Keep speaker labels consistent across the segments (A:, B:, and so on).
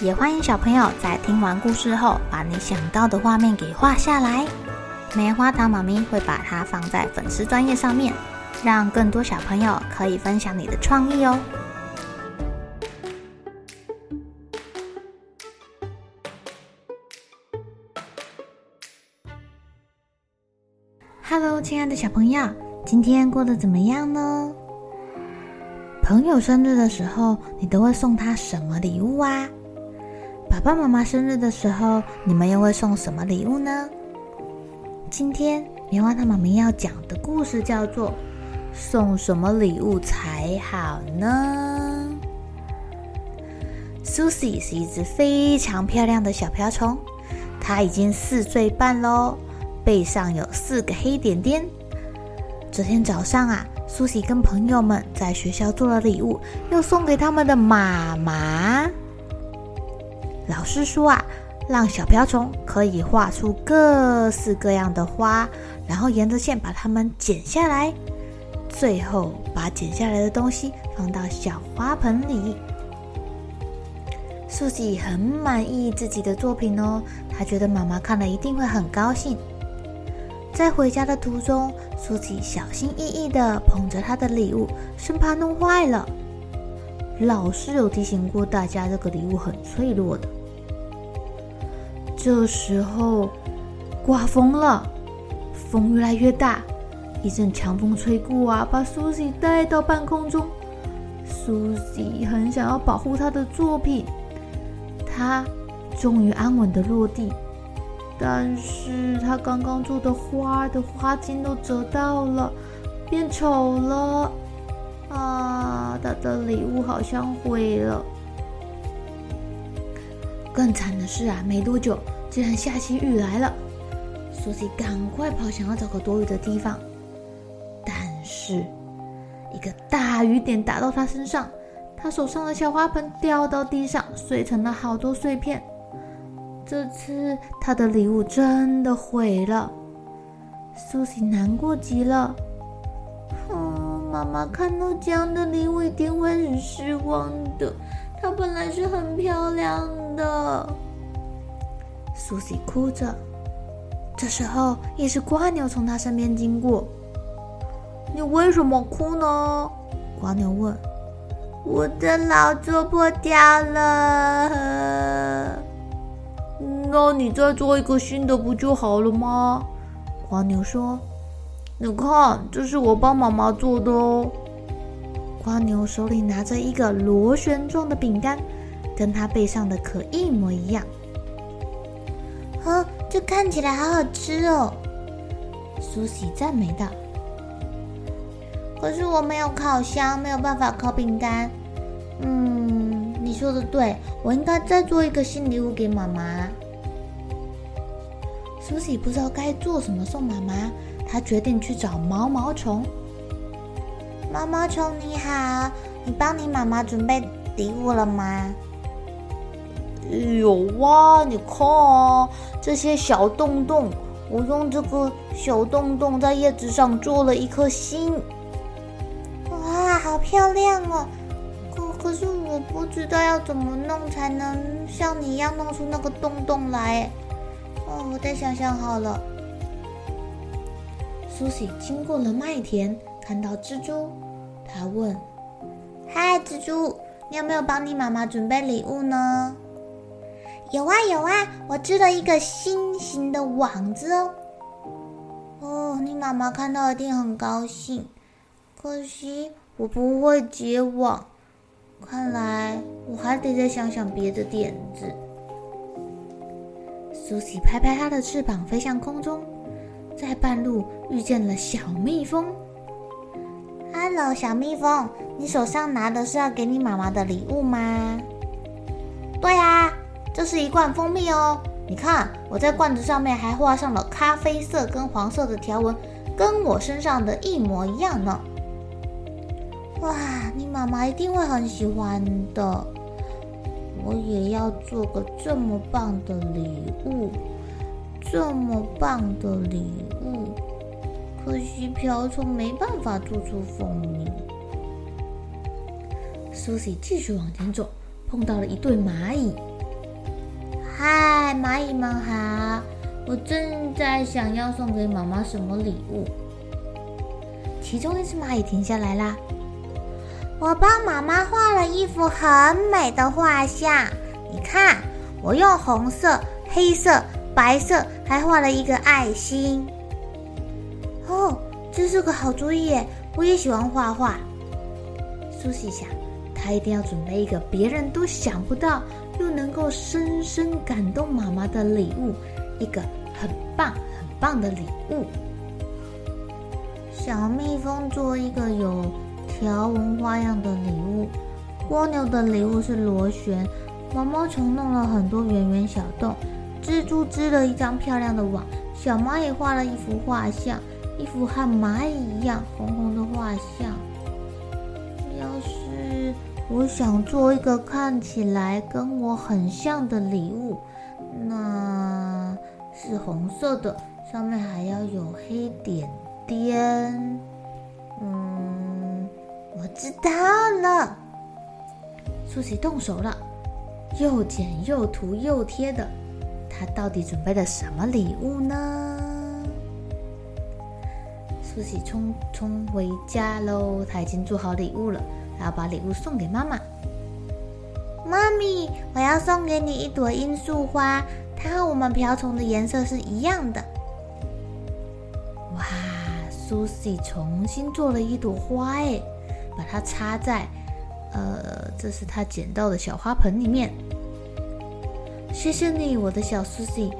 A: 也欢迎小朋友在听完故事后，把你想到的画面给画下来。棉花糖妈咪会把它放在粉丝专页上面，让更多小朋友可以分享你的创意哦。Hello，亲爱的小朋友，今天过得怎么样呢？朋友生日的时候，你都会送他什么礼物啊？爸爸妈妈生日的时候，你们又会送什么礼物呢？今天棉花糖妈咪要讲的故事叫做《送什么礼物才好呢》。Susie 是一只非常漂亮的小瓢虫，它已经四岁半喽。背上有四个黑点点。昨天早上啊，，Susie 跟朋友们在学校做了礼物，要送给他们的妈妈。老师说啊，让小瓢虫可以画出各式各样的花，然后沿着线把它们剪下来，最后把剪下来的东西放到小花盆里。苏西很满意自己的作品哦，她觉得妈妈看了一定会很高兴。在回家的途中，苏琪小心翼翼地捧着她的礼物，生怕弄坏了。老师有提醒过大家，这个礼物很脆弱的。这时候，刮风了，风越来越大，一阵强风吹过啊，把苏西带到半空中。苏西很想要保护她的作品，她终于安稳的落地。但是他刚刚做的花的花茎都折到了，变丑了啊！他的礼物好像毁了。更惨的是啊，没多久竟然下起雨来了，苏西赶快跑，想要找个躲雨的地方。但是一个大雨点打到他身上，他手上的小花盆掉到地上，碎成了好多碎片。这次他的礼物真的毁了，苏西难过极了。哼，妈妈看到这样的礼物一定会很失望的。它本来是很漂亮的。苏西哭着。这时候，也是瓜牛从他身边经过。你为什么哭呢？瓜牛问。我的老做破掉了。那你再做一个新的不就好了吗？瓜牛说：“你看，这是我帮妈妈做的哦。”蜗牛手里拿着一个螺旋状的饼干，跟它背上的壳一模一样。呵，这看起来好好吃哦！苏西赞美道。可是我没有烤箱，没有办法烤饼干。嗯，你说的对，我应该再做一个新礼物给妈妈。苏西不知道该做什么送妈妈，她决定去找毛毛虫。毛毛虫你好，你帮你妈妈准备礼物了吗？有啊，你看啊，这些小洞洞，我用这个小洞洞在叶子上做了一颗心。哇，好漂亮哦！可可是我不知道要怎么弄才能像你一样弄出那个洞洞来。哦，我再想想好了。苏西经过了麦田，看到蜘蛛，他问：“嗨，蜘蛛，你有没有帮你妈妈准备礼物呢？”“有啊，有啊，我织了一个心形的网子哦。”“哦，你妈妈看到一定很高兴。可惜我不会结网，看来我还得再想想别的点子。”苏西拍拍它的翅膀，飞向空中，在半路遇见了小蜜蜂。“Hello，小蜜蜂，你手上拿的是要给你妈妈的礼物吗？”“对啊，这是一罐蜂蜜哦。你看，我在罐子上面还画上了咖啡色跟黄色的条纹，跟我身上的一模一样呢。哇，你妈妈一定会很喜欢的。我也要做个这么棒的礼物，这么棒的礼物。可惜瓢虫没办法做出蜂蜜。苏西继续往前走，碰到了一对蚂蚁。嗨，蚂蚁们好！我正在想要送给妈妈什么礼物。其中一只蚂蚁停下来啦。我帮妈妈画了一幅很美的画像，你看，我用红色、黑色、白色，还画了一个爱心。哦，这是个好主意！我也喜欢画画。苏西想，他一定要准备一个别人都想不到，又能够深深感动妈妈的礼物，一个很棒很棒的礼物。小蜜蜂做一个有条纹花样的礼物，蜗牛的礼物是螺旋，毛毛虫弄了很多圆圆小洞，蜘蛛织了一张漂亮的网，小蚂蚁画了一幅画像。一幅和蚂蚁一样红红的画像。我想做一个看起来跟我很像的礼物，那是红色的，上面还要有黑点点。嗯，我知道了。苏西动手了，又剪又涂又贴的，她到底准备了什么礼物呢？苏西匆匆回家喽，他已经做好礼物了，还要把礼物送给妈妈。妈咪，我要送给你一朵罂粟花，它和我们瓢虫的颜色是一样的。哇，苏西重新做了一朵花，哎，把它插在，呃，这是她捡到的小花盆里面。谢谢你，我的小苏西，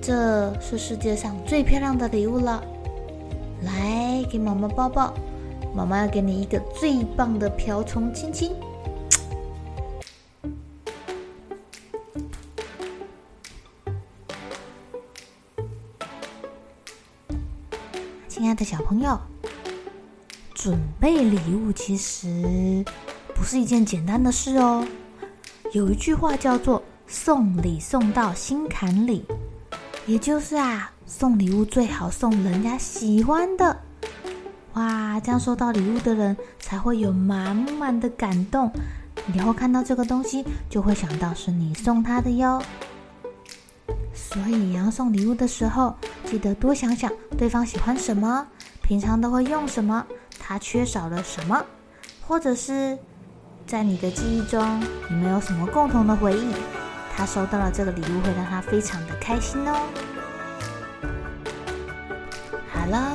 A: 这是世界上最漂亮的礼物了。来，给妈妈抱抱，妈妈要给你一个最棒的瓢虫亲亲。亲爱的小朋友，准备礼物其实不是一件简单的事哦。有一句话叫做“送礼送到心坎里”，也就是啊。送礼物最好送人家喜欢的，这样收到礼物的人才会有满满的感动，以后看到这个东西就会想到是你送他的哟。所以你要送礼物的时候，记得多想想对方喜欢什么，平常都会用什么，他缺少了什么，或者是在你的记忆中，你们有什么共同的回忆，他收到了这个礼物会让他非常的开心哦。好了，